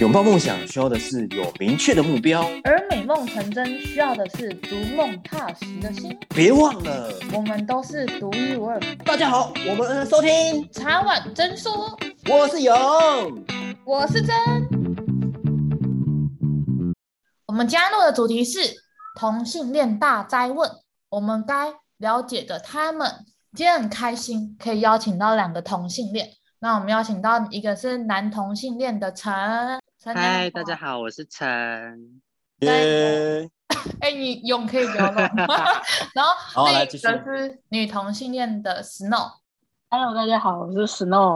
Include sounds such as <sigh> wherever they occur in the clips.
拥抱梦想需要的是有明确的目标，而美梦成真需要的是逐梦踏实的心。别忘了，我们都是独一无二。大家好，我们收听茶碗真说，我是勇，我是真。我们加入的主题是同性恋大灾问，我们该了解的他们。今天很开心可以邀请到两个同性恋，那我们邀请到一个是男同性恋的陈。嗨，大家好，我是陈。耶！<laughs> 哎，你勇可以不要乱。<laughs> <laughs> 然后那个是女同性恋的 Snow。Hello，大家好，我是 Snow。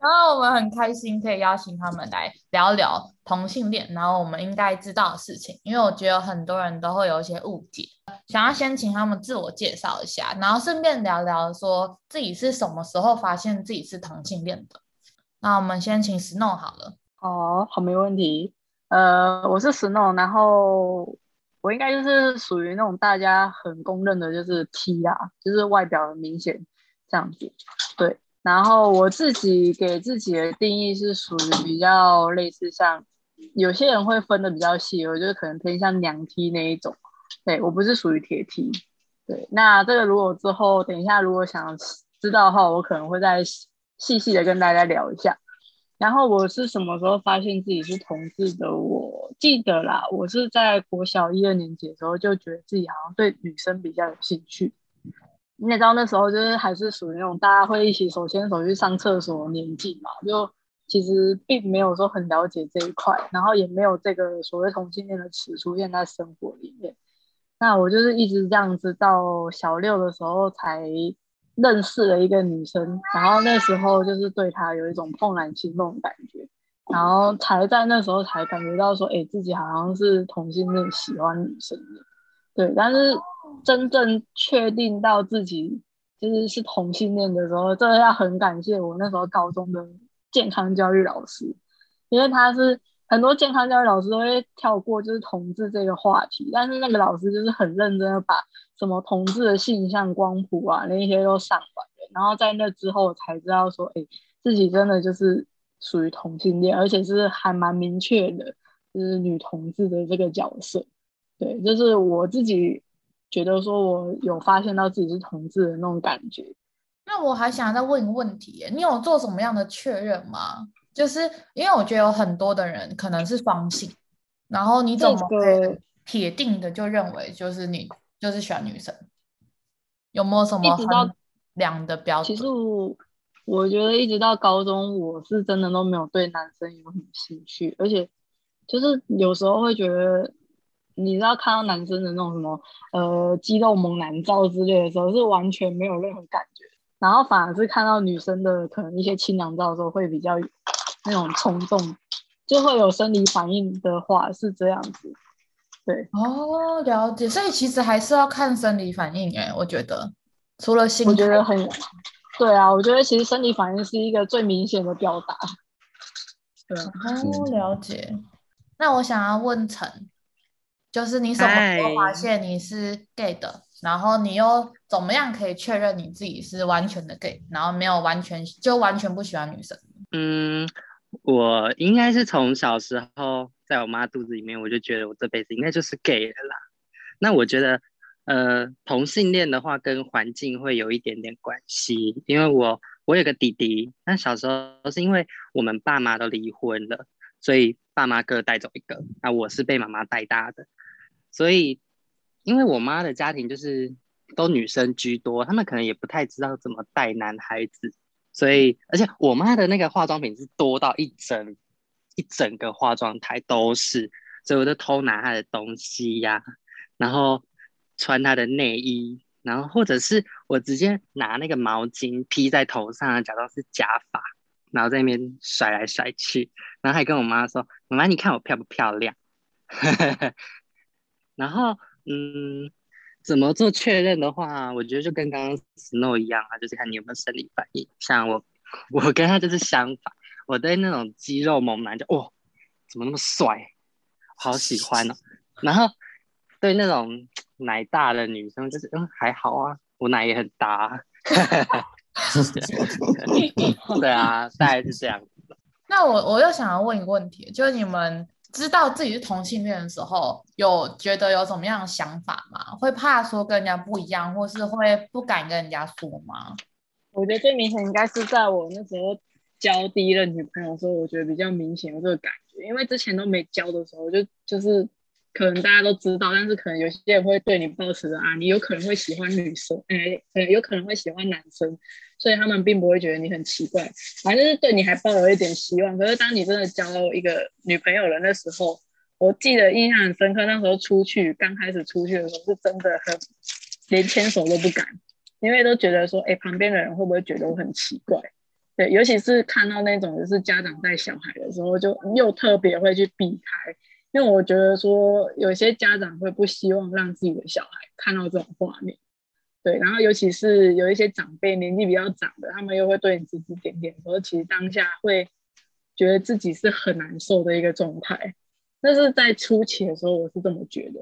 然后我们很开心可以邀请他们来聊聊同性恋，然后我们应该知道的事情，因为我觉得很多人都会有一些误解。想要先请他们自我介绍一下，然后顺便聊聊说自己是什么时候发现自己是同性恋的。那我们先请 Snow 好了。哦，好，没问题。呃，我是 Snow，然后我应该就是属于那种大家很公认的，就是 T 啊，就是外表很明显这样子。对，然后我自己给自己的定义是属于比较类似像有些人会分的比较细，我觉得可能偏向娘 T 那一种。对，我不是属于铁 T。对，那这个如果之后等一下如果想知道的话，我可能会再。细细的跟大家聊一下，然后我是什么时候发现自己是同志的？我记得啦，我是在国小一二年级的时候就觉得自己好像对女生比较有兴趣。你也知道那时候就是还是属于那种大家会一起手牵手去上厕所的年纪嘛，就其实并没有说很了解这一块，然后也没有这个所谓同性恋的词出现在生活里面。那我就是一直这样子到小六的时候才。认识了一个女生，然后那时候就是对她有一种怦然心动的感觉，然后才在那时候才感觉到说，哎，自己好像是同性恋，喜欢女生的，对。但是真正确定到自己就是是同性恋的时候，真的要很感谢我那时候高中的健康教育老师，因为他是。很多健康教育老师都会跳过就是同志这个话题，但是那个老师就是很认真的把什么同志的性向光谱啊那些都上完了，然后在那之后才知道说，哎，自己真的就是属于同性恋，而且是还蛮明确的，就是女同志的这个角色。对，就是我自己觉得说我有发现到自己是同志的那种感觉。那我还想再问一个问题，你有做什么样的确认吗？就是因为我觉得有很多的人可能是双性，然后你怎么铁定的就认为就是你就是喜欢女生？有没有什么很量的标准？其实我我觉得一直到高中，我是真的都没有对男生有什么兴趣，而且就是有时候会觉得，你知道看到男生的那种什么呃肌肉猛男照之类的时候，是完全没有任何感觉，然后反而是看到女生的可能一些清凉照的时候会比较。那种冲动就会有生理反应的话是这样子，对哦，了解。所以其实还是要看生理反应哎，我觉得除了性，我觉得很对啊。我觉得其实生理反应是一个最明显的表达。<laughs> 对哦，了解。那我想要问陈，就是你什么时候发现你是 gay 的？然后你又怎么样可以确认你自己是完全的 gay，然后没有完全就完全不喜欢女生？嗯。我应该是从小时候在我妈肚子里面，我就觉得我这辈子应该就是 gay 了啦。那我觉得，呃，同性恋的话跟环境会有一点点关系，因为我我有个弟弟，那小时候是因为我们爸妈都离婚了，所以爸妈各带走一个，那我是被妈妈带大的，所以因为我妈的家庭就是都女生居多，他们可能也不太知道怎么带男孩子。所以，而且我妈的那个化妆品是多到一整一整个化妆台都是，所以我就偷拿她的东西呀、然后穿她的内衣，然后或者是我直接拿那个毛巾披在头上，假装是假发，然后在那边甩来甩去，然后还跟我妈说：“妈妈，你看我漂不漂亮？” <laughs> 然后，嗯。怎么做确认的话，我觉得就跟刚刚 Snow 一样啊，就是看你有没有生理反应。像我，我跟他就是相反，我对那种肌肉猛男就哦，怎么那么帅，好喜欢哦。然后对那种奶大的女生，就是嗯还好啊，我奶也很大啊。<laughs> 对啊，大概是这样子。那我我又想要问一个问题，就是你们知道自己是同性恋的时候，有觉得有什么样的想法吗？会怕说跟人家不一样，或是会不敢跟人家说吗？我觉得最明显应该是在我那时候交第一任女朋友的时候，我觉得比较明显有这个感觉，因为之前都没交的时候，就就是。可能大家都知道，但是可能有些人会对你抱持着啊，你有可能会喜欢女生，哎，呃，有可能会喜欢男生，所以他们并不会觉得你很奇怪，反正就是对你还抱有一点希望。可是当你真的交一个女朋友了的时候，我记得印象很深刻，那时候出去刚开始出去的时候，是真的很连牵手都不敢，因为都觉得说，哎，旁边的人会不会觉得我很奇怪？对，尤其是看到那种就是家长带小孩的时候，就又特别会去避开。因为我觉得说，有些家长会不希望让自己的小孩看到这种画面，对，然后尤其是有一些长辈年纪比较长的，他们又会对你指指点点，所以其实当下会觉得自己是很难受的一个状态。但是在初期的时候，我是这么觉得。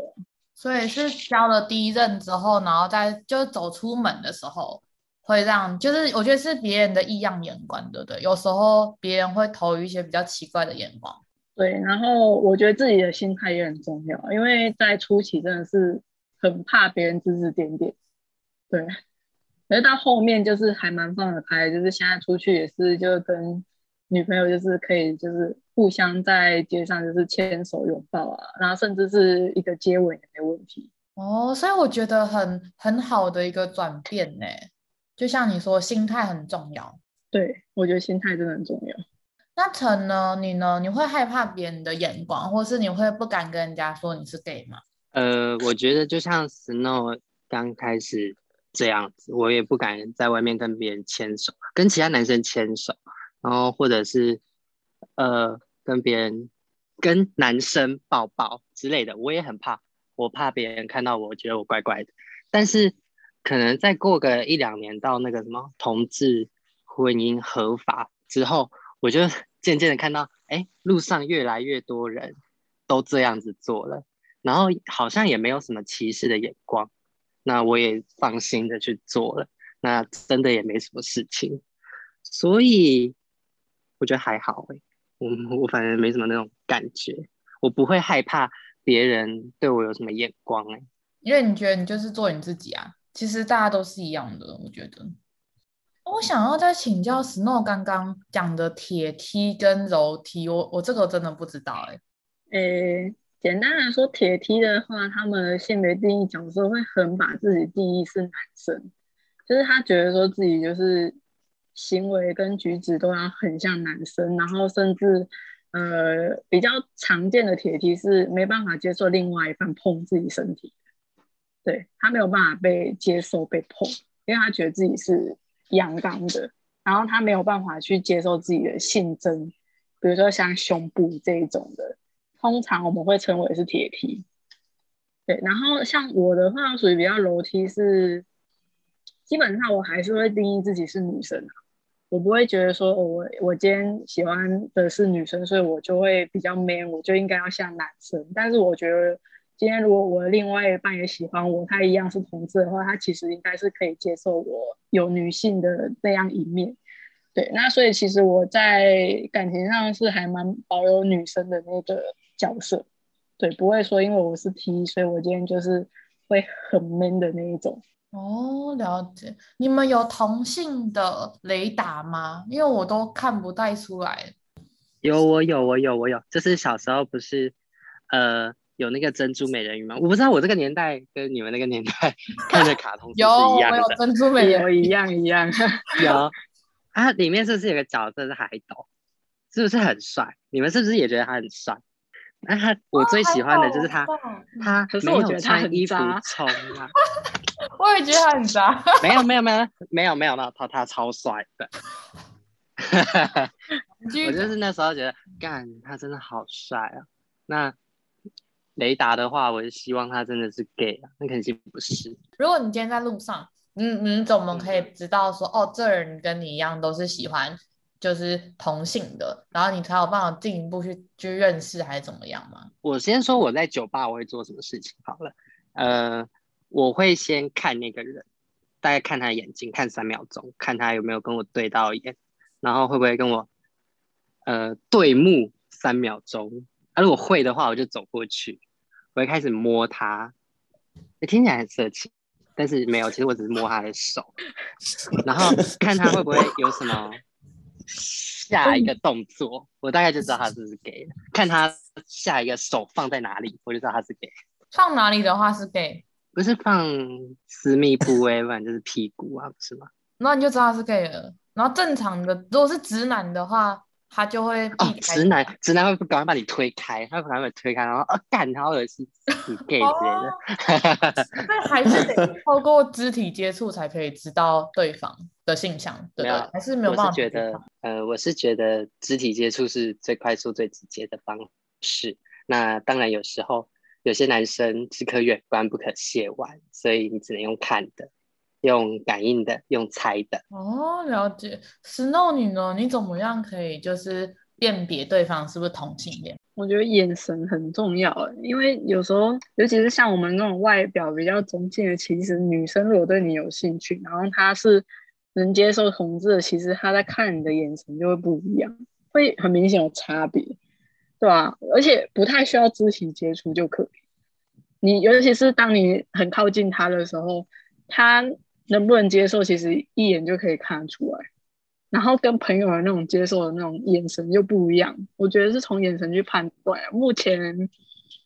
所以是交了第一任之后，然后在就走出门的时候，会让就是我觉得是别人的异样眼光，对不对？有时候别人会投于一些比较奇怪的眼光。对，然后我觉得自己的心态也很重要，因为在初期真的是很怕别人指指点点，对，可是到后面就是还蛮放得开，就是现在出去也是就跟女朋友就是可以就是互相在街上就是牵手拥抱啊，然后甚至是一个接吻也没问题。哦，所以我觉得很很好的一个转变呢，就像你说，心态很重要。对，我觉得心态真的很重要。那陈呢？你呢？你会害怕别人的眼光，或是你会不敢跟人家说你是 gay 吗？呃，我觉得就像 Snow 刚开始这样子，我也不敢在外面跟别人牵手，跟其他男生牵手，然后或者是呃跟别人跟男生抱抱之类的，我也很怕，我怕别人看到我觉得我怪怪的。但是可能再过个一两年，到那个什么同志婚姻合法之后，我就。渐渐的看到，哎，路上越来越多人都这样子做了，然后好像也没有什么歧视的眼光，那我也放心的去做了，那真的也没什么事情，所以我觉得还好哎，我我反正没什么那种感觉，我不会害怕别人对我有什么眼光哎，因为你觉得你就是做你自己啊，其实大家都是一样的，我觉得。我想要再请教 Snow 刚刚讲的铁 T 跟柔 T，我我这个真的不知道哎、欸。简单来说，铁 T 的话，他们的性别定义讲说会很把自己定义是男生，就是他觉得说自己就是行为跟举止都要很像男生，然后甚至呃比较常见的铁 T 是没办法接受另外一半碰自己身体，对，他没有办法被接受被碰，因为他觉得自己是。阳刚的，然后他没有办法去接受自己的性征，比如说像胸部这一种的，通常我们会称为是铁 T。对，然后像我的话，属于比较楼梯是基本上我还是会定义自己是女生啊，我不会觉得说我我今天喜欢的是女生，所以我就会比较 man，我就应该要像男生，但是我觉得。今天如果我另外一半也喜欢我，他一样是同志的话，他其实应该是可以接受我有女性的那样一面。对，那所以其实我在感情上是还蛮保有女生的那个角色，对，不会说因为我是 T，所以我今天就是会很 man 的那一种。哦，了解。你们有同性的雷达吗？因为我都看不太出来。有，我有，我有，我有。就是小时候不是，呃。有那个珍珠美人鱼吗？我不知道我这个年代跟你们那个年代 <laughs> 看的卡通是，是一样的。有，有珍珠美人鱼一样一样。<laughs> 有啊，里面是不是有个角色是海斗？是不是很帅？你们是不是也觉得他很帅？那、啊、他我最喜欢的就是他，哦、他没有穿衣服冲啊。<laughs> 我也觉得他很渣。没有没有没有没有没有没有他他超帅的。我就是那时候觉得，干他真的好帅啊。那。雷达的话，我是希望他真的是 gay 啊，那肯定不是。如果你今天在路上，你你怎么可以知道说，哦，这人跟你一样都是喜欢就是同性的，然后你才有办法进一步去去认识还是怎么样吗？我先说我在酒吧我会做什么事情好了，呃，我会先看那个人，大概看他的眼睛，看三秒钟，看他有没有跟我对到眼，然后会不会跟我，呃对目三秒钟，啊，如果会的话，我就走过去，我会开始摸他，听起来很色情，但是没有，其实我只是摸他的手，然后看他会不会有什么下一个动作，我大概就知道他是不是 gay 了。看他下一个手放在哪里，我就知道他是 gay。放哪里的话是 gay，不是放私密部位，不然就是屁股啊，不是吗？那你就知道他是 gay 了。然后正常的，如果是直男的话，他就会。哦，直男，直男会赶快把你推开，他会赶快把你推开，然后啊干，好恶心，你 <laughs> gay 之类的。那还是得 <laughs> 透过肢体接触才可以知道对方的性向，对不对？还是没有办法。我是觉得，呃，我是觉得肢体接触是最快速、最直接的方式。那当然，有时候。有些男生只可远观不可亵玩，所以你只能用看的、用感应的、用猜的。哦，了解。Snow 你呢？你怎么样可以就是辨别对方是不是同性恋？我觉得眼神很重要，因为有时候，尤其是像我们那种外表比较中性的，其实女生如果对你有兴趣，然后她是能接受同志的，其实她在看你的眼神就会不一样，会很明显有差别。对啊，而且不太需要肢体接触就可以。你尤其是当你很靠近他的时候，他能不能接受，其实一眼就可以看得出来。然后跟朋友的那种接受的那种眼神就不一样。我觉得是从眼神去判断。目前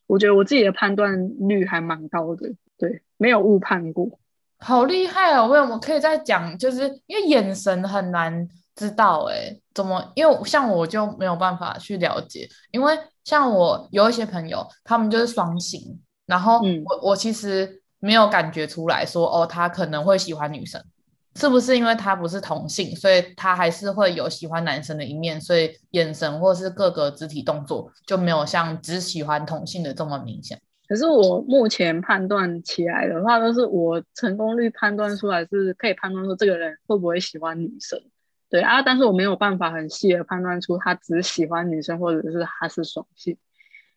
我觉得我自己的判断率还蛮高的，对，没有误判过。好厉害哦！为什么可以再讲？就是因为眼神很难。知道哎、欸，怎么？因为像我就没有办法去了解，因为像我有一些朋友，他们就是双性，然后我、嗯、我其实没有感觉出来说，哦，他可能会喜欢女生，是不是因为他不是同性，所以他还是会有喜欢男生的一面，所以眼神或是各个肢体动作就没有像只喜欢同性的这么明显。可是我目前判断起来的话，都是我成功率判断出来是可以判断说这个人会不会喜欢女生。对啊，但是我没有办法很细的判断出他只喜欢女生，或者是他是双性。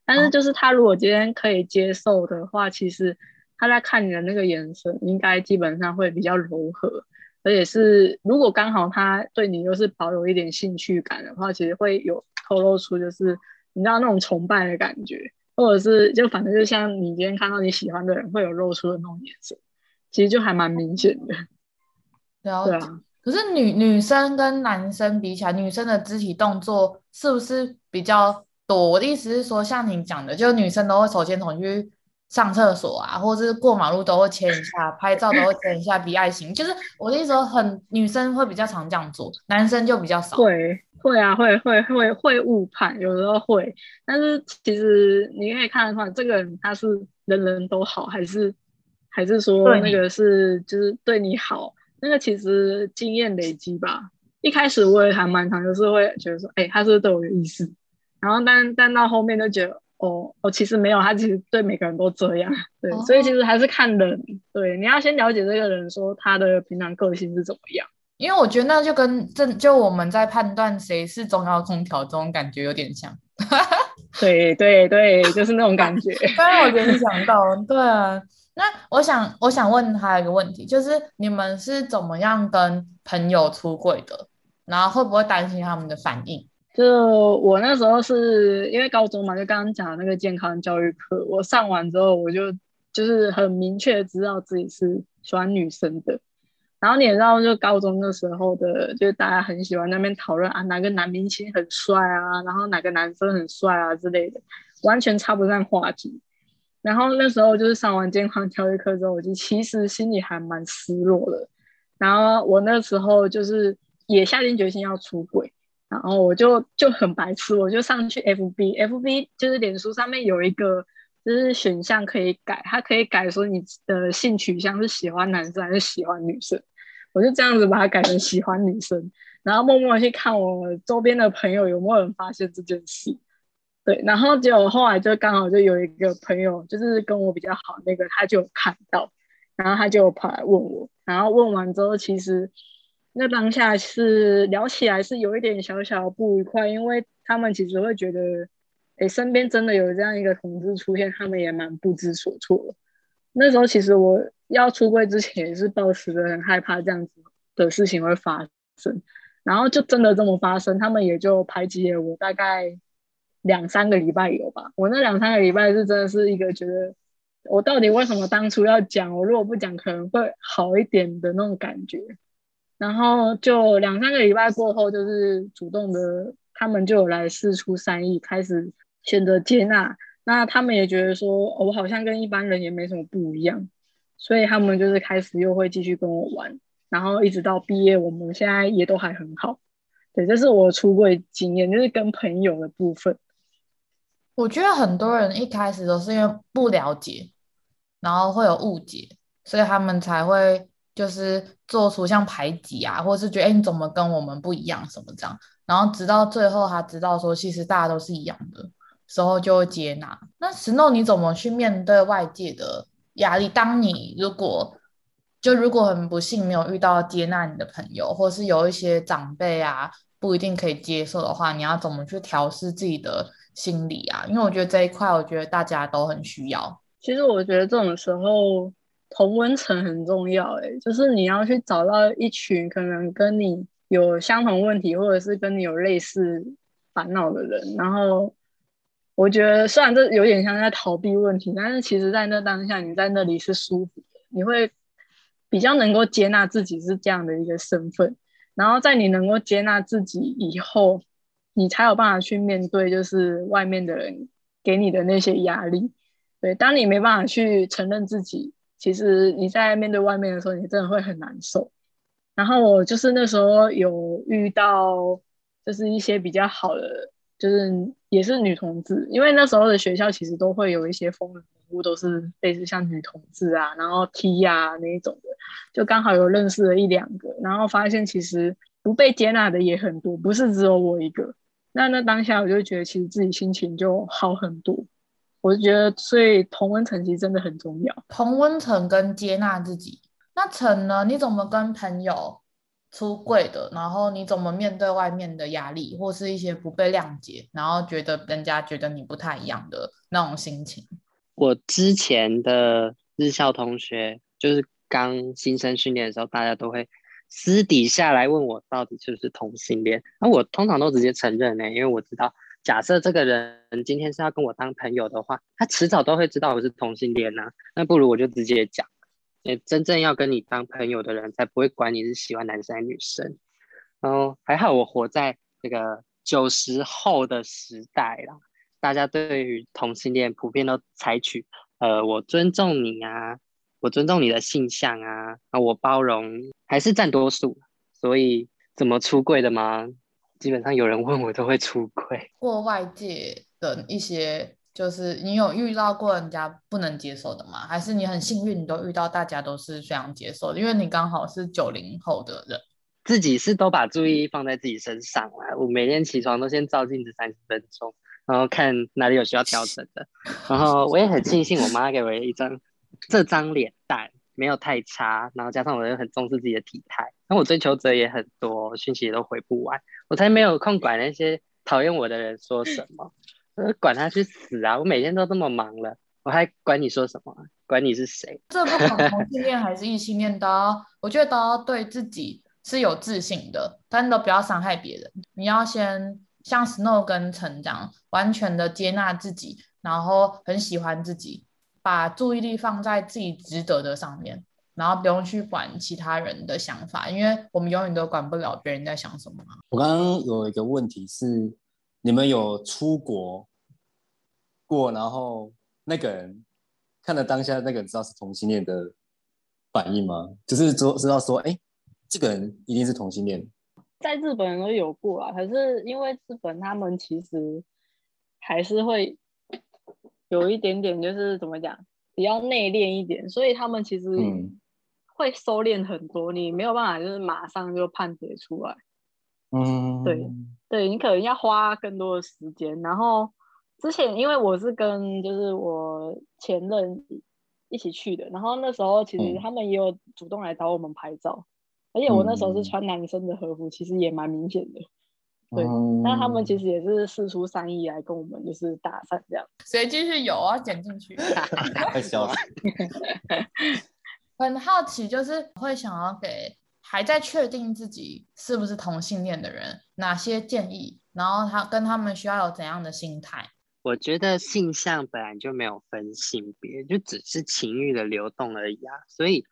但是就是他如果今天可以接受的话，其实他在看你的那个眼神，应该基本上会比较柔和，而且是如果刚好他对你又是保有一点兴趣感的话，其实会有透露出就是你知道那种崇拜的感觉，或者是就反正就像你今天看到你喜欢的人会有露出的那种眼神，其实就还蛮明显的。<laughs> 对啊。可是女女生跟男生比起来，女生的肢体动作是不是比较多？我的意思是说，像你讲的，就女生都会手牵手去上厕所啊，或者是过马路都会牵一下，拍照都会牵一下，比爱心。就是我的意思说很，很女生会比较常这样做，男生就比较少。会会啊，会会会会误判，有时候会。但是其实你可以看得出来，这个人他是人人都好，还是还是说那个是就是对你好？那个其实经验累积吧，一开始我也还蛮常，就是会觉得说，哎、欸，他是不是对我有意思？然后但但到后面就觉得，哦哦，其实没有，他其实对每个人都这样，对，哦、所以其实还是看人，对，你要先了解这个人，说他的平常个性是怎么样。因为我觉得那就跟这就我们在判断谁是中央空调这种感觉有点像。<laughs> 对对对，就是那种感觉。<laughs> 刚刚我联想到，对啊。那我想，我想问他一个问题，就是你们是怎么样跟朋友出柜的？然后会不会担心他们的反应？就我那时候是因为高中嘛，就刚刚讲的那个健康教育课，我上完之后，我就就是很明确知道自己是喜欢女生的。然后你也知道，就高中的时候的，就是大家很喜欢那边讨论啊，哪个男明星很帅啊，然后哪个男生很帅啊之类的，完全插不上话题。然后那时候就是上完健康教育课之后，我就其实心里还蛮失落的。然后我那时候就是也下定决心要出轨，然后我就就很白痴，我就上去 FB，FB 就是脸书上面有一个就是选项可以改，它可以改说你的性取向是喜欢男生还是喜欢女生。我就这样子把它改成喜欢女生，然后默默去看我周边的朋友有没有人发现这件事。对，然后结果后来就刚好就有一个朋友，就是跟我比较好那个，他就看到，然后他就跑来问我，然后问完之后，其实那当下是聊起来是有一点小小不愉快，因为他们其实会觉得，哎，身边真的有这样一个同志出现，他们也蛮不知所措的。那时候其实我要出柜之前也是抱持着很害怕这样子的事情会发生，然后就真的这么发生，他们也就排挤了我大概两三个礼拜有吧。我那两三个礼拜是真的是一个觉得，我到底为什么当初要讲？我如果不讲，可能会好一点的那种感觉。然后就两三个礼拜过后，就是主动的，他们就有来四出善意，开始选择接纳。那他们也觉得说，我好像跟一般人也没什么不一样，所以他们就是开始又会继续跟我玩。然后一直到毕业，我们现在也都还很好。对，这是我出柜经验，就是跟朋友的部分。我觉得很多人一开始都是因为不了解，然后会有误解，所以他们才会就是做出像排挤啊，或是觉得哎，你怎么跟我们不一样什么这样。然后直到最后他知道说，其实大家都是一样的时候，就会接纳。那 Snow 你怎么去面对外界的压力？当你如果就如果很不幸没有遇到接纳你的朋友，或是有一些长辈啊不一定可以接受的话，你要怎么去调试自己的心理啊？因为我觉得这一块，我觉得大家都很需要。其实我觉得这种时候同温层很重要，欸，诶，就是你要去找到一群可能跟你有相同问题，或者是跟你有类似烦恼的人。然后我觉得虽然这有点像在逃避问题，但是其实在那当下，你在那里是舒服的，你会。比较能够接纳自己是这样的一个身份，然后在你能够接纳自己以后，你才有办法去面对就是外面的人给你的那些压力。对，当你没办法去承认自己，其实你在面对外面的时候，你真的会很难受。然后我就是那时候有遇到，就是一些比较好的，就是也是女同志，因为那时候的学校其实都会有一些风人。都是类似像女同志啊，然后 T 啊那一种的，就刚好有认识了一两个，然后发现其实不被接纳的也很多，不是只有我一个。那那当下我就觉得，其实自己心情就好很多。我就觉得，所以同温层其实真的很重要。同温层跟接纳自己。那层呢？你怎么跟朋友出柜的？然后你怎么面对外面的压力，或是一些不被谅解，然后觉得人家觉得你不太一样的那种心情？我之前的日校同学，就是刚新生训练的时候，大家都会私底下来问我到底是不是同性恋。那我通常都直接承认呢，因为我知道，假设这个人今天是要跟我当朋友的话，他迟早都会知道我是同性恋呐。那不如我就直接讲，真正要跟你当朋友的人，才不会管你是喜欢男生还是女生。然后还好我活在这个九十后的时代啦。大家对于同性恋普遍都采取，呃，我尊重你啊，我尊重你的性向啊，啊，我包容，还是占多数。所以怎么出柜的吗？基本上有人问我都会出柜。过外界的一些，就是你有遇到过人家不能接受的吗？还是你很幸运，你都遇到大家都是非常接受的？因为你刚好是九零后的人，自己是都把注意力放在自己身上啊。我每天起床都先照镜子三十分钟。然后看哪里有需要调整的，<laughs> 然后我也很庆幸我妈给我一张这张脸蛋没有太差，然后加上我又很重视自己的体态，那我追求者也很多，讯息也都回不完，我才没有空管那些讨厌我的人说什么，管他去死啊！我每天都这么忙了，我还管你说什么？管你是谁？这不管同性恋 <laughs> 还是异性恋，都要我觉得都要对自己是有自信的，但都不要伤害别人，你要先。像 Snow 跟成长，完全的接纳自己，然后很喜欢自己，把注意力放在自己值得的上面，然后不用去管其他人的想法，因为我们永远都管不了别人在想什么。我刚刚有一个问题是，你们有出国过，然后那个人看了当下那个人知道是同性恋的反应吗？就是知知道说，哎，这个人一定是同性恋。在日本都有过啊，可是因为日本他们其实还是会有一点点，就是怎么讲，比较内敛一点，所以他们其实会收敛很多，你没有办法就是马上就判别出来。嗯，对，对你可能要花更多的时间。然后之前因为我是跟就是我前任一起去的，然后那时候其实他们也有主动来找我们拍照。而且我那时候是穿男生的和服，嗯、其实也蛮明显的。对，那、嗯、他们其实也是四出善意来跟我们就是搭讪这样。谁继续有啊？剪进去。<laughs> 太笑了。<laughs> 很好奇，就是会想要给还在确定自己是不是同性恋的人，哪些建议？然后他跟他们需要有怎样的心态？我觉得性向本来就没有分性别，就只是情欲的流动而已啊。所以，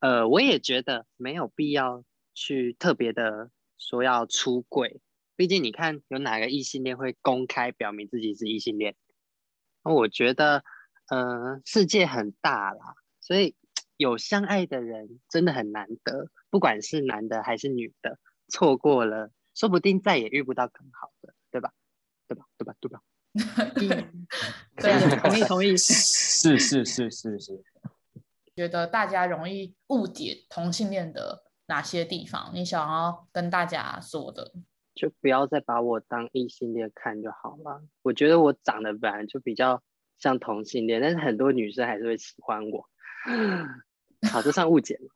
呃，我也觉得没有必要去特别的说要出柜。毕竟，你看有哪个异性恋会公开表明自己是异性恋？我觉得，呃，世界很大啦，所以有相爱的人真的很难得，不管是男的还是女的，错过了，说不定再也遇不到更好的，对吧？对吧？对吧？对吧？<laughs> 对，同意 <laughs> 同意，是是是是是。<laughs> 觉得大家容易误解同性恋的哪些地方？你想要跟大家说的，就不要再把我当异性恋看就好了。我觉得我长得本来就比较像同性恋，但是很多女生还是会喜欢我。好，这算误解吗？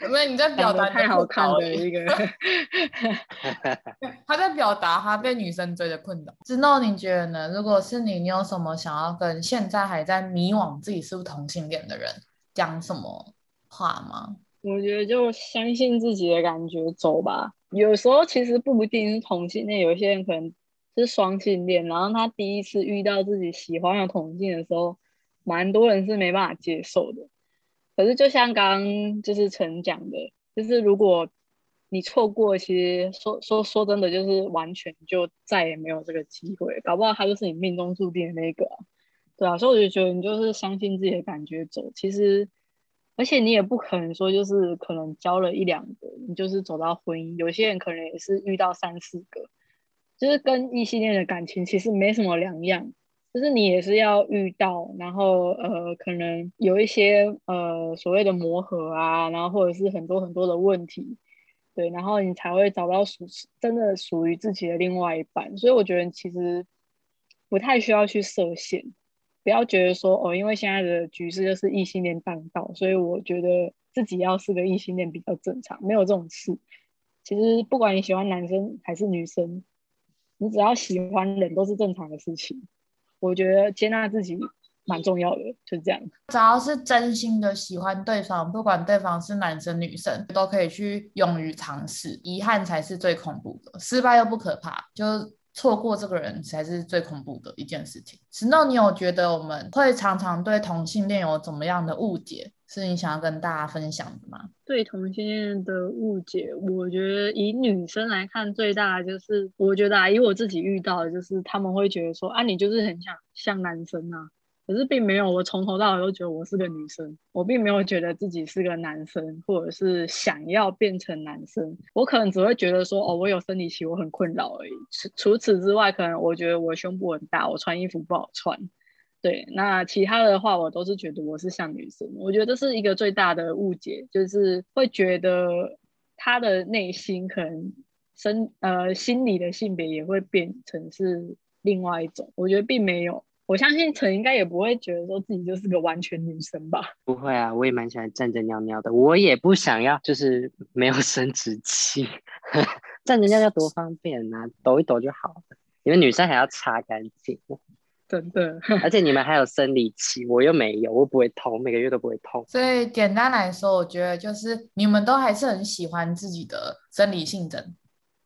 有没有你在表达太好看的一个？<laughs> <laughs> 他在表达他被女生追的困扰。之诺，你觉得呢？如果是你，你有什么想要跟现在还在迷惘自己是不是同性恋的人讲什么话吗？我觉得就相信自己的感觉走吧。有时候其实不一定是同性恋，有些人可能是双性恋，然后他第一次遇到自己喜欢的同性的时候，蛮多人是没办法接受的。可是，就像刚就是陈讲的，就是如果你错过，其实说说说真的，就是完全就再也没有这个机会，搞不好他就是你命中注定的那个，对啊，所以我就觉得你就是相信自己的感觉走。其实，而且你也不可能说就是可能交了一两个，你就是走到婚姻。有些人可能也是遇到三四个，就是跟异性恋的感情其实没什么两样。就是你也是要遇到，然后呃，可能有一些呃所谓的磨合啊，然后或者是很多很多的问题，对，然后你才会找到属真的属于自己的另外一半。所以我觉得其实不太需要去设限，不要觉得说哦，因为现在的局势就是异性恋当道，所以我觉得自己要是个异性恋比较正常，没有这种事。其实不管你喜欢男生还是女生，你只要喜欢人都是正常的事情。我觉得接纳自己蛮重要的，就是这样。只要是真心的喜欢对方，不管对方是男生女生，都可以去勇于尝试。遗憾才是最恐怖的，失败又不可怕，就错过这个人才是最恐怖的一件事情。Snow，你有觉得我们会常常对同性恋有怎么样的误解？是你想要跟大家分享的吗？对同性恋的误解，我觉得以女生来看，最大的就是，我觉得啊，以我自己遇到的，就是他们会觉得说，啊，你就是很想像男生啊，可是并没有，我从头到尾都觉得我是个女生，我并没有觉得自己是个男生，或者是想要变成男生，我可能只会觉得说，哦，我有生理期，我很困扰而已。除除此之外，可能我觉得我胸部很大，我穿衣服不好穿。对，那其他的话，我都是觉得我是像女生。我觉得这是一个最大的误解，就是会觉得他的内心可能生呃心理的性别也会变成是另外一种。我觉得并没有，我相信陈应该也不会觉得说自己就是个完全女生吧？不会啊，我也蛮喜欢站着尿尿的，我也不想要就是 <laughs> 没有生殖器，站着尿尿多方便啊，抖一抖就好了。你们女生还要擦干净。真的，而且你们还有生理期，我又没有，我不会痛，每个月都不会痛。所以简单来说，我觉得就是你们都还是很喜欢自己的生理性征，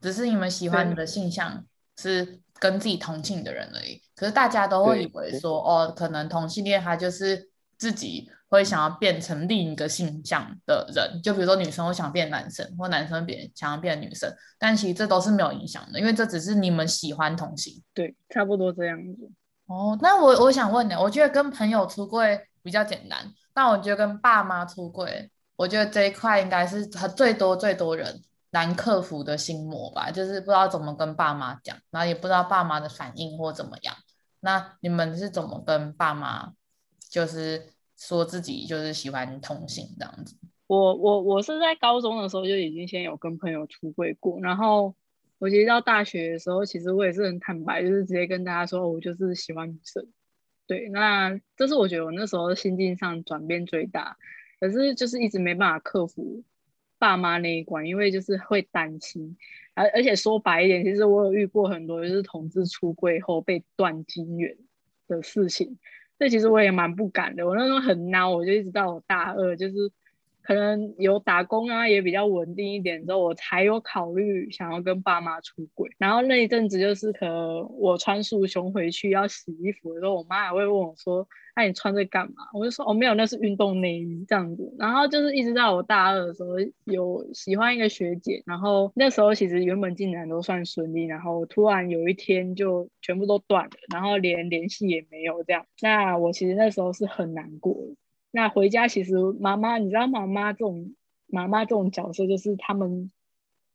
只是你们喜欢你的性向是跟自己同性的人而已。可是大家都会以为说，哦，可能同性恋他就是自己会想要变成另一个性向的人，就比如说女生会想变男生，或男生变想要变女生，但其实这都是没有影响的，因为这只是你们喜欢同性。对，差不多这样子。哦，那我我想问你，我觉得跟朋友出柜比较简单，但我觉得跟爸妈出柜，我觉得这一块应该是最多最多人难克服的心魔吧，就是不知道怎么跟爸妈讲，然后也不知道爸妈的反应或怎么样。那你们是怎么跟爸妈，就是说自己就是喜欢同性这样子？我我我是在高中的时候就已经先有跟朋友出柜过，然后。我其实到大学的时候，其实我也是很坦白，就是直接跟大家说，我就是喜欢女生。对，那这是我觉得我那时候心境上转变最大，可是就是一直没办法克服爸妈那一关，因为就是会担心，而而且说白一点，其实我有遇过很多就是同志出柜后被断金源的事情，这其实我也蛮不敢的。我那时候很孬，我就一直到我大二，就是可能有打工啊，也比较稳定一点之后，我才有考虑想要跟爸妈出轨。然后那一阵子就是，可能我穿束胸回去要洗衣服的时候，我妈还会问我说：“那、你穿这干嘛？”我就说：“哦，没有，那是运动内衣这样子。”然后就是一直到我大二的时候，有喜欢一个学姐，然后那时候其实原本进展都算顺利，然后突然有一天就全部都断了，然后连联系也没有这样。那我其实那时候是很难过的。那回家其实妈妈，你知道妈妈这种妈妈这种角色，就是他们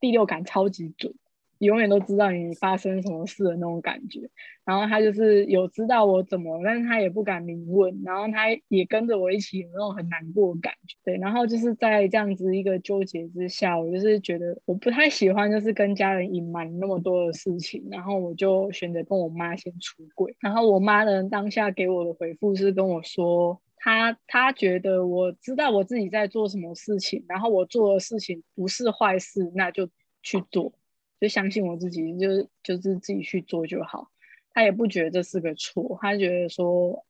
第六感超级准，永远都知道你发生什么事的那种感觉。然后他就是有知道我怎么，但是他也不敢明问，然后他也跟着我一起有那种很难过的感觉。对，然后就是在这样子一个纠结之下，我就是觉得我不太喜欢，就是跟家人隐瞒那么多的事情，然后我就选择跟我妈先出轨。然后我妈呢，当下给我的回复是跟我说。他他觉得我知道我自己在做什么事情，然后我做的事情不是坏事，那就去做，就相信我自己，就就是自己去做就好。他也不觉得这是个错，他觉得说，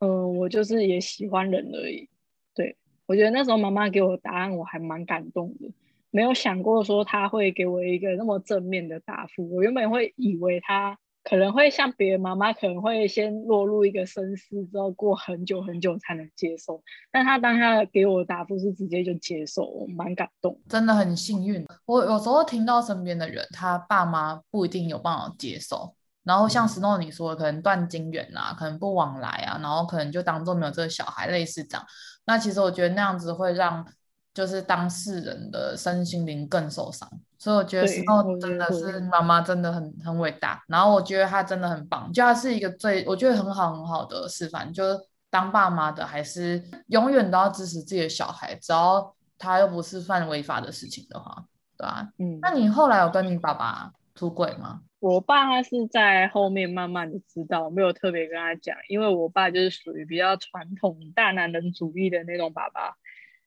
嗯、我就是也喜欢人而已。对，我觉得那时候妈妈给我的答案，我还蛮感动的，没有想过说他会给我一个那么正面的答复。我原本会以为他。可能会像别的妈妈，可能会先落入一个深思，之后过很久很久才能接受。但他当下给我的答复是直接就接受，我蛮感动，真的很幸运。我有时候听到身边的人，他爸妈不一定有办法接受，然后像 Snow 你说的，可能断经缘啊，可能不往来啊，然后可能就当做没有这个小孩，类似这样。那其实我觉得那样子会让就是当事人的身心灵更受伤。所以我觉得 Snow 真的是妈妈，真的很很伟大。然后我觉得她真的很棒，就她是一个最我觉得很好很好的示范。就是当爸妈的还是永远都要支持自己的小孩，只要他又不是犯违法的事情的话，对吧、啊？嗯。那你后来有跟你爸爸出轨吗？我爸他是在后面慢慢的知道，没有特别跟他讲，因为我爸就是属于比较传统大男人主义的那种爸爸，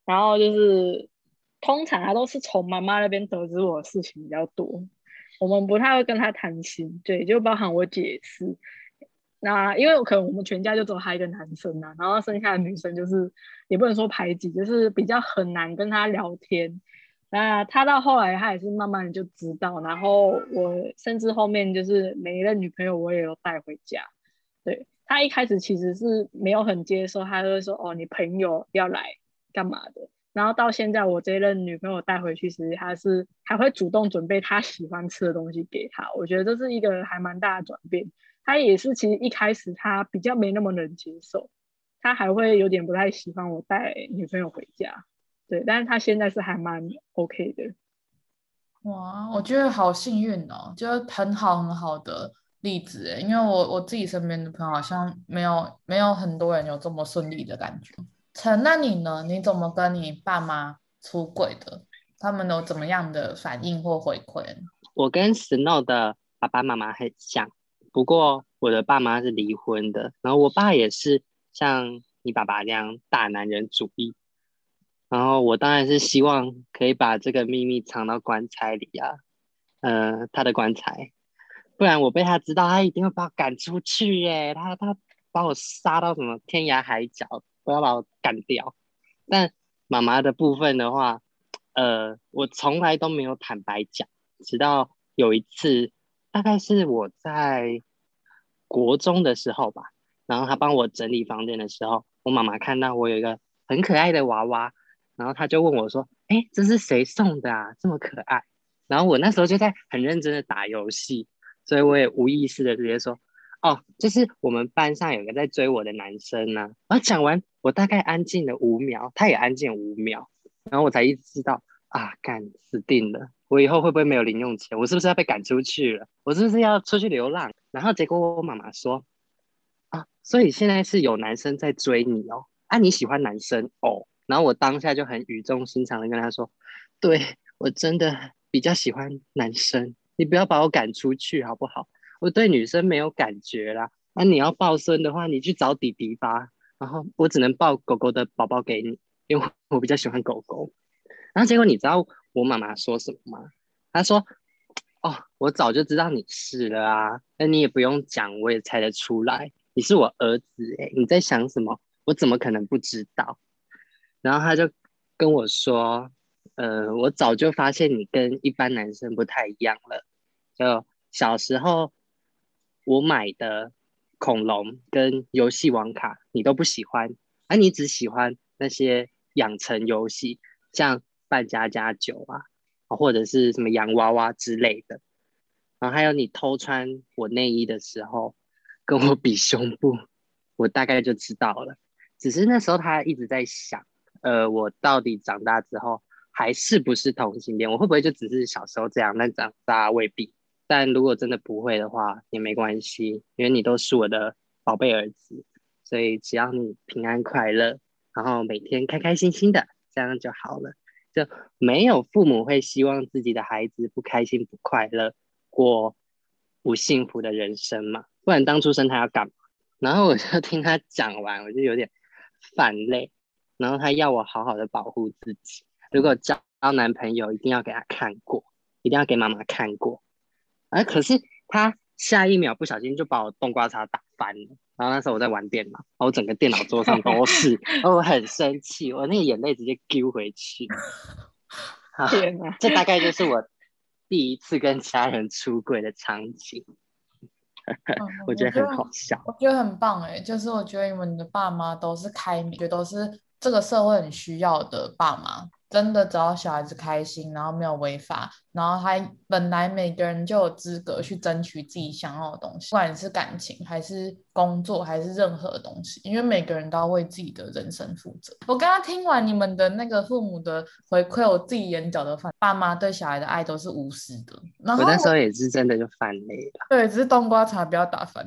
然后就是。通常他都是从妈妈那边得知我的事情比较多，我们不太会跟他谈心，对，就包含我姐是。那因为可能我们全家就只有他一个男生呐、然后剩下的女生就是也不能说排挤，就是比较很难跟他聊天。那他到后来他也是慢慢的就知道，然后我甚至后面就是每一任女朋友我也有带回家。对，他一开始其实是没有很接受，他就会说哦，你朋友要来干嘛的？然后到现在，我这任女朋友带回去，其实她是还会主动准备她喜欢吃的东西给她。我觉得这是一个还蛮大的转变。她也是其实一开始她比较没那么能接受，她还会有点不太喜欢我带女朋友回家。对，但是她现在是还蛮 OK 的。哇，我觉得好幸运哦，就是很好很好的例子，因为我我自己身边的朋友好像没有没有很多人有这么顺利的感觉。陈，那你呢？你怎么跟你爸妈出轨的？他们有怎么样的反应或回馈？我跟 Snow 的爸爸妈妈很像，不过我的爸妈是离婚的，然后我爸也是像你爸爸这样大男人主义。然后我当然是希望可以把这个秘密藏到棺材里啊，呃，他的棺材，不然我被他知道，他一定会把我赶出去耶，他他把我杀到什么天涯海角。不要把我干掉。但妈妈的部分的话，呃，我从来都没有坦白讲，直到有一次，大概是我在国中的时候吧，然后她帮我整理房间的时候，我妈妈看到我有一个很可爱的娃娃，然后她就问我说：“哎，这是谁送的啊？这么可爱？”然后我那时候就在很认真的打游戏，所以我也无意识的直接说。哦，就是我们班上有个在追我的男生呢、啊。然后讲完，我大概安静了五秒，他也安静五秒，然后我才意识到啊，干死定了！我以后会不会没有零用钱？我是不是要被赶出去了？我是不是要出去流浪？然后结果我妈妈说啊，所以现在是有男生在追你哦，啊，你喜欢男生哦？然后我当下就很语重心长的跟他说，对，我真的比较喜欢男生，你不要把我赶出去好不好？我对女生没有感觉啦，那、你要抱孙的话，你去找弟弟吧。然后我只能抱狗狗的宝宝给你，因为我比较喜欢狗狗。然后结果你知道我妈妈说什么吗？她说：“哦，我早就知道你是了啊，那你也不用讲，我也猜得出来，你是我儿子诶，你在想什么？我怎么可能不知道？”然后她就跟我说，呃，我早就发现你跟一般男生不太一样了。就小时候我买的恐龙跟游戏王卡，你都不喜欢，而、你只喜欢那些养成游戏，像扮家家酒啊，或者是什么洋娃娃之类的。然后还有你偷穿我内衣的时候，跟我比胸部，我大概就知道了。只是那时候他一直在想。呃，我到底长大之后还是不是同性恋？我会不会就只是小时候这样？那长大未必。但如果真的不会的话，也没关系，因为你都是我的宝贝儿子，所以只要你平安快乐，然后每天开开心心的，这样就好了。就没有父母会希望自己的孩子不开心、不快乐，过不幸福的人生嘛？不然当初生他要干嘛？然后我就听他讲完，我就有点泛泪。然后他要我好好的保护自己，如果交男朋友一定要给他看过，一定要给妈妈看过。哎，可是他下一秒不小心就把我冬瓜茶打翻了。然后那时候我在玩电脑，我整个电脑桌上都是，<laughs> 然后我很生气，我那个眼泪直接丢回去。天哪，这大概就是我第一次跟家人出轨的场景。我觉得很好笑，我觉得很棒哎，就是我觉得你们的爸妈都是开明，觉得都是。这个社会很需要的爸妈，真的只要小孩子开心，然后没有违法，然后还本来每个人就有资格去争取自己想要的东西，不管是感情还是工作还是任何东西，因为每个人都要为自己的人生负责。我刚刚听完你们的那个父母的回馈，我自己眼角的翻，爸妈对小孩的爱都是无私的。然后我那时候也是真的就翻泪了。对，只是冬瓜茶不要打翻。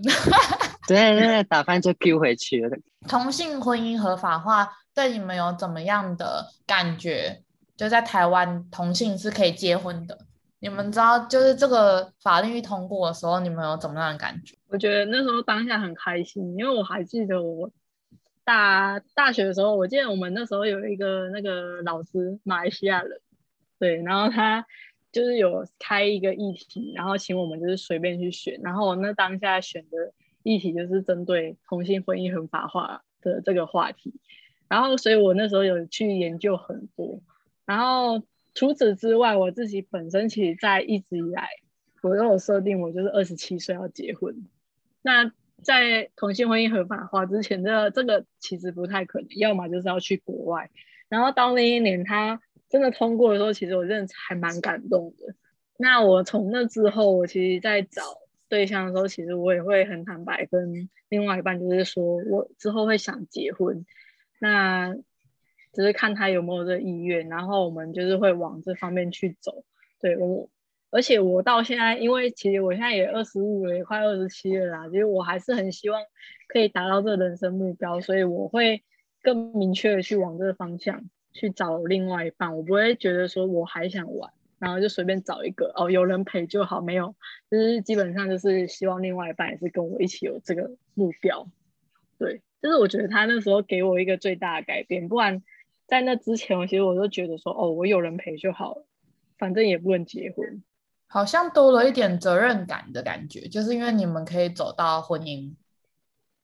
对 <laughs> 对，打翻就丢回去了。同性婚姻合法化。对你们有怎么样的感觉？就在台湾，同性是可以结婚的。你们知道，就是这个法律一通过的时候，你们有怎么样的感觉？我觉得那时候当下很开心，因为我还记得我大大学的时候，我记得我们那时候有一个那个老师，马来西亚人，对，然后他就是有开一个议题，然后请我们就是随便去选，然后我那当下选的议题就是针对同性婚姻合法化的这个话题。然后，所以我那时候有去研究很多。然后除此之外，我自己本身其实，在一直以来，我都有设定，我就是二十七岁要结婚。那在同性婚姻合法化之前，这个这个其实不太可能，要么就是要去国外。然后到那一年他真的通过的时候，其实我真的还蛮感动的。那我从那之后，我其实在找对象的时候，其实我也会很坦白跟另外一半，就是说我之后会想结婚。那只是看他有没有这意愿，然后我们就是会往这方面去走。对我，而且我到现在，因为其实我现在也二十五了，也快二十七了啦，其实我还是很希望可以达到这人生目标，所以我会更明确的去往这个方向去找另外一半。我不会觉得说我还想玩，然后就随便找一个哦，有人陪就好，没有，就是基本上就是希望另外一半也是跟我一起有这个目标。对。就是我觉得他那时候给我一个最大的改变，不然在那之前，我其实我都觉得说，哦，我有人陪就好了，反正也不能结婚，好像多了一点责任感的感觉，就是因为你们可以走到婚姻。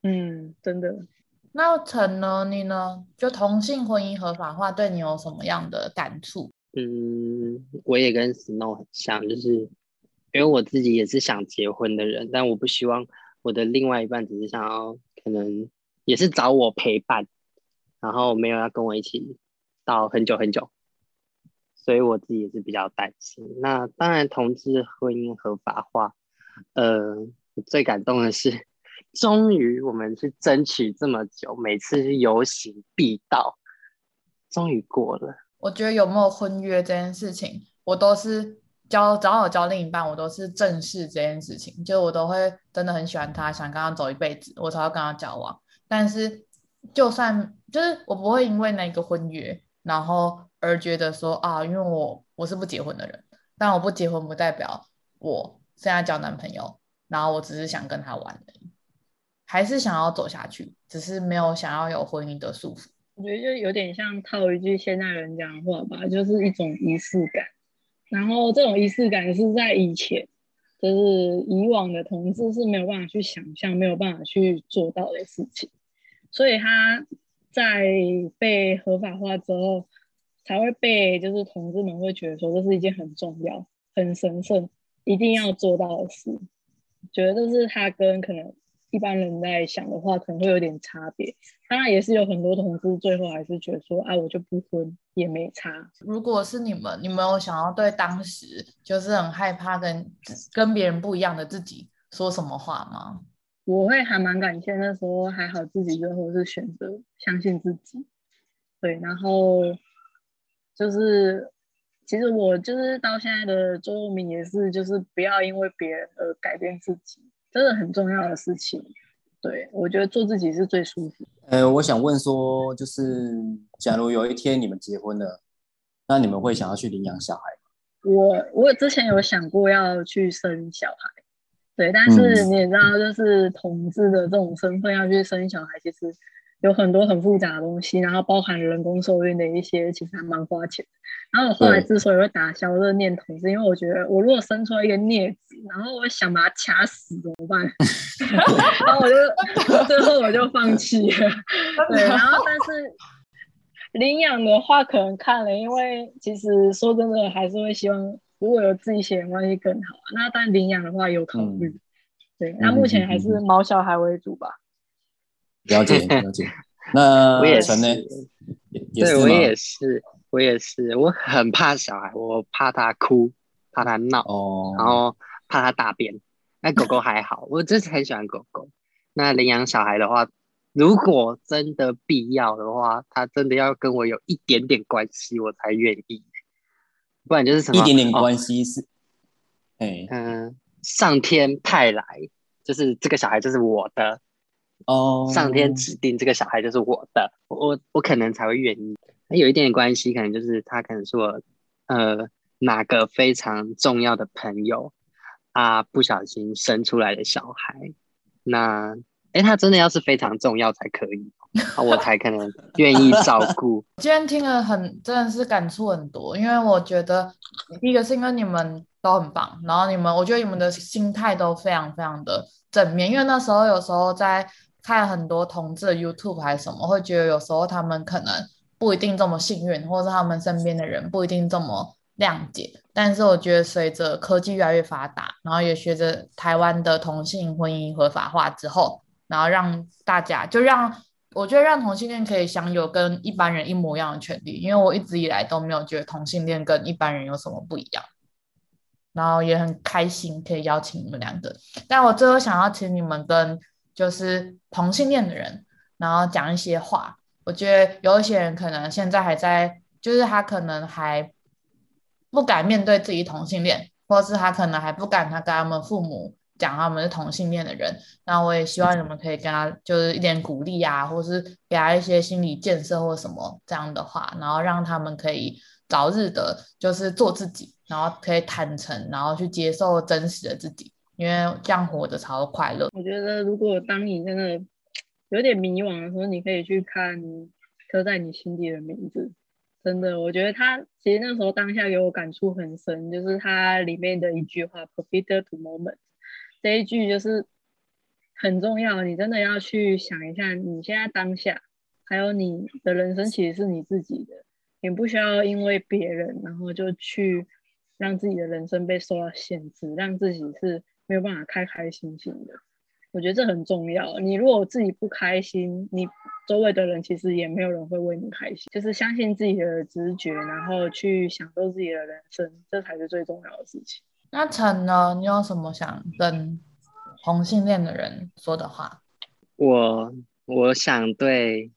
嗯，真的。那陈呢？你呢？就同性婚姻合法化对你有什么样的感触？嗯，我也跟 Snow 很像，就是因为我自己也是想结婚的人，但我不希望我的另外一半只是想要可能。也是找我陪伴，然后没有要跟我一起到很久很久，所以我自己也是比较担心。那当然，同志婚姻合法化，呃，最感动的是，终于我们去争取这么久，每次游行必到，终于过了。我觉得有没有婚约这件事情，我都是交，只要有交另一半，我都是正视这件事情，就我都会真的很喜欢他，想跟他走一辈子，我才要跟他交往。但是，就算就是我不会因为那个婚约，然后而觉得说啊，因为我我是不结婚的人，但我不结婚不代表我现在交男朋友，然后我只是想跟他玩而已，还是想要走下去，只是没有想要有婚姻的束缚。我觉得就有点像套一句现代人讲的话吧，就是一种仪式感。然后这种仪式感是在以前，就是以往的同志是没有办法去想象、没有办法去做到的事情。所以他在被合法化之后，才会被就是同志们会觉得说这是一件很重要、很神圣、一定要做到的事。觉得这是他跟可能一般人在想的话，可能会有点差别。当然也是有很多同志最后还是觉得说，啊，我就不婚也没差。如果是你们，你们有想要对当时就是很害怕跟跟别人不一样的自己说什么话吗？我会还蛮感谢那时候还好自己最后是选择相信自己。对，然后就是其实我就是到现在的座右铭也是，就是不要因为别人而改变自己，真的很重要的事情。对，我觉得做自己是最舒服。呃，我想问说，就是假如有一天你们结婚了，那你们会想要去领养小孩吗？我我之前有想过要去生小孩，对，但是你也知道，就是同志的这种身份要去生小孩，其实。有很多很复杂的东西，然后包含人工受孕的一些，其实还蛮花钱。然后我后来之所以会打消这个念头，是因为我觉得我如果生出来一个孽子，然后我想把它掐死怎么办？<laughs> 然后我就最后我就放弃了。对，然后但是领养的话可能看了，因为其实说真的还是会希望如果有自己血缘关系更好。那但领养的话有考虑，嗯、对，那目前还是猫小孩为主吧。了解 <laughs> 了解，那我也是，也是对，我也是，我也是，我很怕小孩，我怕他哭，怕他闹，哦，然后怕他大便。那狗狗还好，<laughs> 我真是很喜欢狗狗。那领养小孩的话，如果真的必要的话，他真的要跟我有一点点关系，我才愿意。不然就是什么一点点关系是，哎、哦，嗯，上天派来，就是这个小孩就是我的。哦，上天指定这个小孩就是我的，我我可能才会愿意。有一点点关系，可能就是他可能是我呃哪个非常重要的朋友啊，不小心生出来的小孩。那哎，他真的要是非常重要才可以，<laughs> 我才可能愿意照顾。今天听了很真的是感触很多，因为我觉得第一个是因为你们都很棒，然后你们我觉得你们的心态都非常非常的正面，因为那时候有时候在。看很多同志的 YouTube 还是什么，会觉得有时候他们可能不一定这么幸运，或者是他们身边的人不一定这么谅解。但是我觉得随着科技越来越发达，然后也随着台湾的同性婚姻合法化之后，然后让大家就让我觉得让同性恋可以享有跟一般人一模一样的权利，因为我一直以来都没有觉得同性恋跟一般人有什么不一样。然后也很开心可以邀请你们两个，但我最后想要请你们跟。就是同性恋的人，然后讲一些话。我觉得有一些人可能现在还在，就是他可能还不敢面对自己同性恋，或是他可能还不敢他跟他们父母讲他们是同性恋的人。那我也希望你们可以跟他就是一点鼓励啊，或是给他一些心理建设或什么这样的话，然后让他们可以早日的，就是做自己，然后可以坦诚，然后去接受真实的自己。因为这样活着才会快乐。我觉得，如果当你真的有点迷惘的时候，你可以去看《刻在你心底的名字》。真的，我觉得他其实那时候当下给我感触很深，就是他里面的一句话 “Profit to moment”，这一句就是很重要。你真的要去想一下，你现在当下，还有你的人生其实是你自己的，你不需要因为别人，然后就去让自己的人生被受到限制，让自己是。没有办法开开心心的，我觉得这很重要。你如果自己不开心，你周围的人其实也没有人会为你开心。就是相信自己的直觉，然后去享受自己的人生，这才是最重要的事情。那陈呢？你有什么想跟同性恋的人说的话？我我想对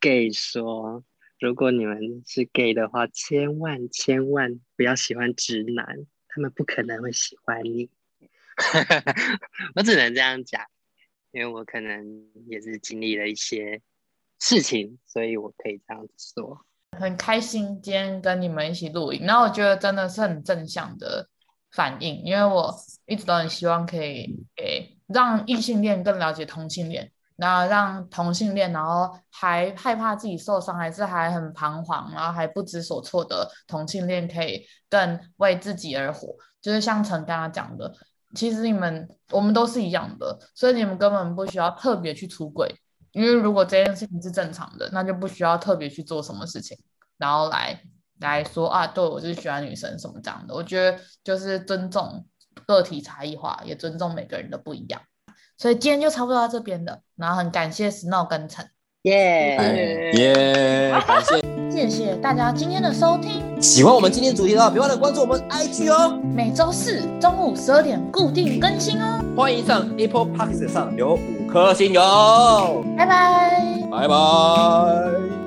gay 说，如果你们是 gay 的话，千万千万不要喜欢直男，他们不可能会喜欢你。<laughs> 我只能这样讲，因为我可能也是经历了一些事情，所以我可以这样子说。很开心今天跟你们一起录影，然后我觉得真的是很正向的反应，因为我一直都很希望可以给让异性恋更了解同性恋，然后让同性恋，然后还害怕自己受伤，还是还很彷徨，然后还不知所措的同性恋可以更为自己而活，就是像陈刚刚讲的。其实你们我们都是一样的，所以你们根本不需要特别去出柜，因为如果这件事情是正常的，那就不需要特别去做什么事情，然后来来说啊，对我就是喜欢女生什么这样的。我觉得就是尊重个体差异化，也尊重每个人的不一样。所以今天就差不多到这边了，然后很感谢 Snow 跟陈，耶耶，<laughs> 感谢，<laughs> 谢谢大家今天的收听。喜欢我们今天主题的话，别忘了关注我们 IG 哦。每周四中午十二点固定更新哦。欢迎上 Apple Podcast 上留五颗星哟。拜拜，拜拜。